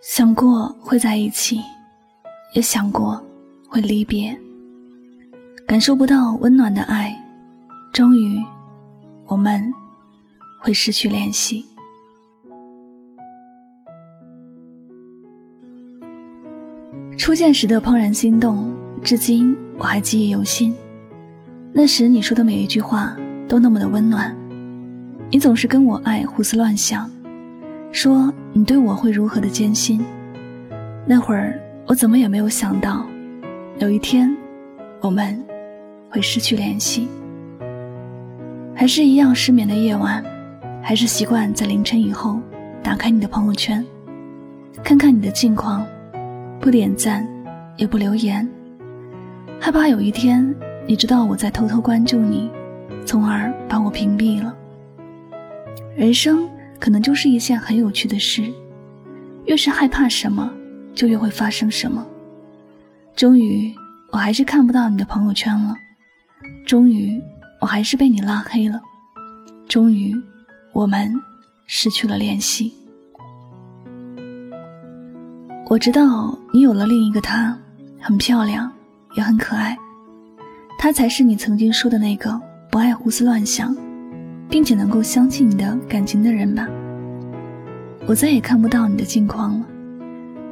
想过会在一起，也想过会离别。感受不到温暖的爱，终于，我们会失去联系。初见时的怦然心动，至今我还记忆犹新。那时你说的每一句话都那么的温暖，你总是跟我爱胡思乱想。说你对我会如何的艰辛？那会儿我怎么也没有想到，有一天我们会失去联系。还是一样失眠的夜晚，还是习惯在凌晨以后打开你的朋友圈，看看你的近况，不点赞也不留言，害怕有一天你知道我在偷偷关注你，从而把我屏蔽了。人生。可能就是一件很有趣的事，越是害怕什么，就越会发生什么。终于，我还是看不到你的朋友圈了；终于，我还是被你拉黑了；终于，我们失去了联系。我知道你有了另一个他，很漂亮，也很可爱，他才是你曾经说的那个不爱胡思乱想。并且能够相信你的感情的人吧。我再也看不到你的近况了，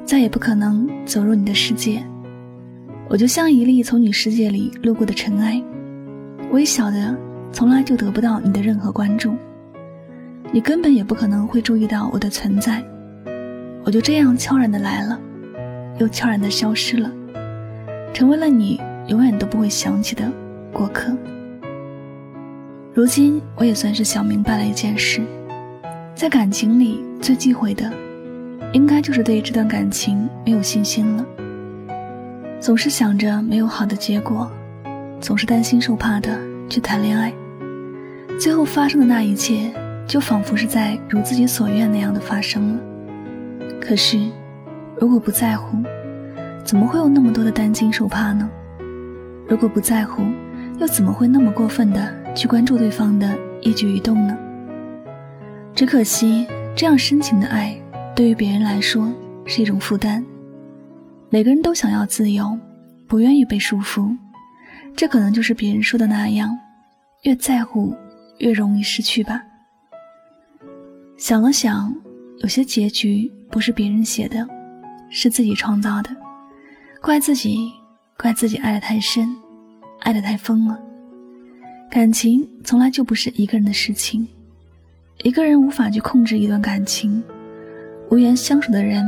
再也不可能走入你的世界。我就像一粒从你世界里路过的尘埃，微小的，从来就得不到你的任何关注。你根本也不可能会注意到我的存在。我就这样悄然的来了，又悄然的消失了，成为了你永远都不会想起的过客。如今我也算是想明白了一件事，在感情里最忌讳的，应该就是对这段感情没有信心了。总是想着没有好的结果，总是担心受怕的去谈恋爱，最后发生的那一切，就仿佛是在如自己所愿那样的发生了。可是，如果不在乎，怎么会有那么多的担惊受怕呢？如果不在乎，又怎么会那么过分的？去关注对方的一举一动呢？只可惜，这样深情的爱，对于别人来说是一种负担。每个人都想要自由，不愿意被束缚。这可能就是别人说的那样：越在乎，越容易失去吧。想了想，有些结局不是别人写的，是自己创造的。怪自己，怪自己爱得太深，爱得太疯了。感情从来就不是一个人的事情，一个人无法去控制一段感情，无缘相处的人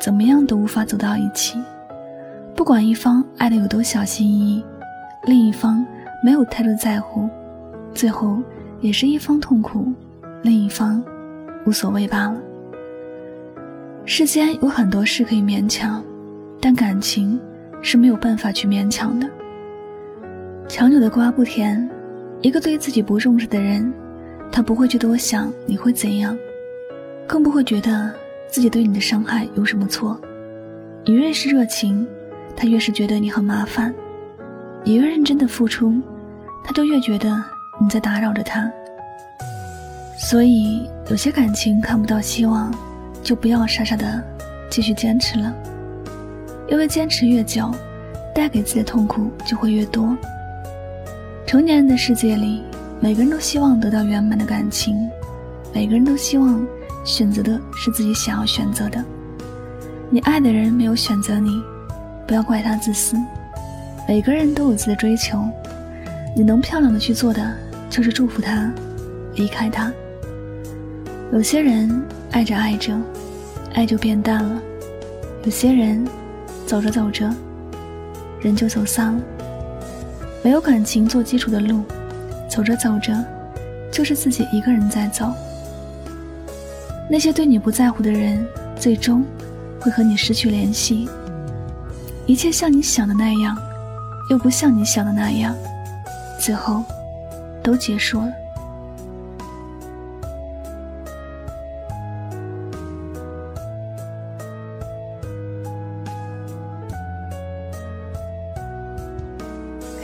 怎么样都无法走到一起。不管一方爱的有多小心翼翼，另一方没有太多在乎，最后也是一方痛苦，另一方无所谓罢了。世间有很多事可以勉强，但感情是没有办法去勉强的。强扭的瓜不甜。一个对自己不重视的人，他不会去多想你会怎样，更不会觉得自己对你的伤害有什么错。你越是热情，他越是觉得你很麻烦；你越认真的付出，他就越觉得你在打扰着他。所以，有些感情看不到希望，就不要傻傻的继续坚持了，因为坚持越久，带给自己的痛苦就会越多。成年人的世界里，每个人都希望得到圆满的感情，每个人都希望选择的是自己想要选择的。你爱的人没有选择你，不要怪他自私。每个人都有自己的追求，你能漂亮的去做的就是祝福他，离开他。有些人爱着爱着，爱就变淡了；有些人走着走着，人就走散了。没有感情做基础的路，走着走着，就是自己一个人在走。那些对你不在乎的人，最终会和你失去联系。一切像你想的那样，又不像你想的那样，最后都结束了。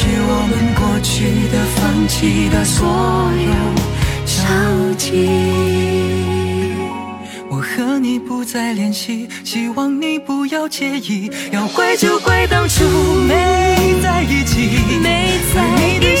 抹去我们过去的、放弃的所有交集。我和你不再联系，希望你不要介意。要怪就怪当初没在一起，没在一起。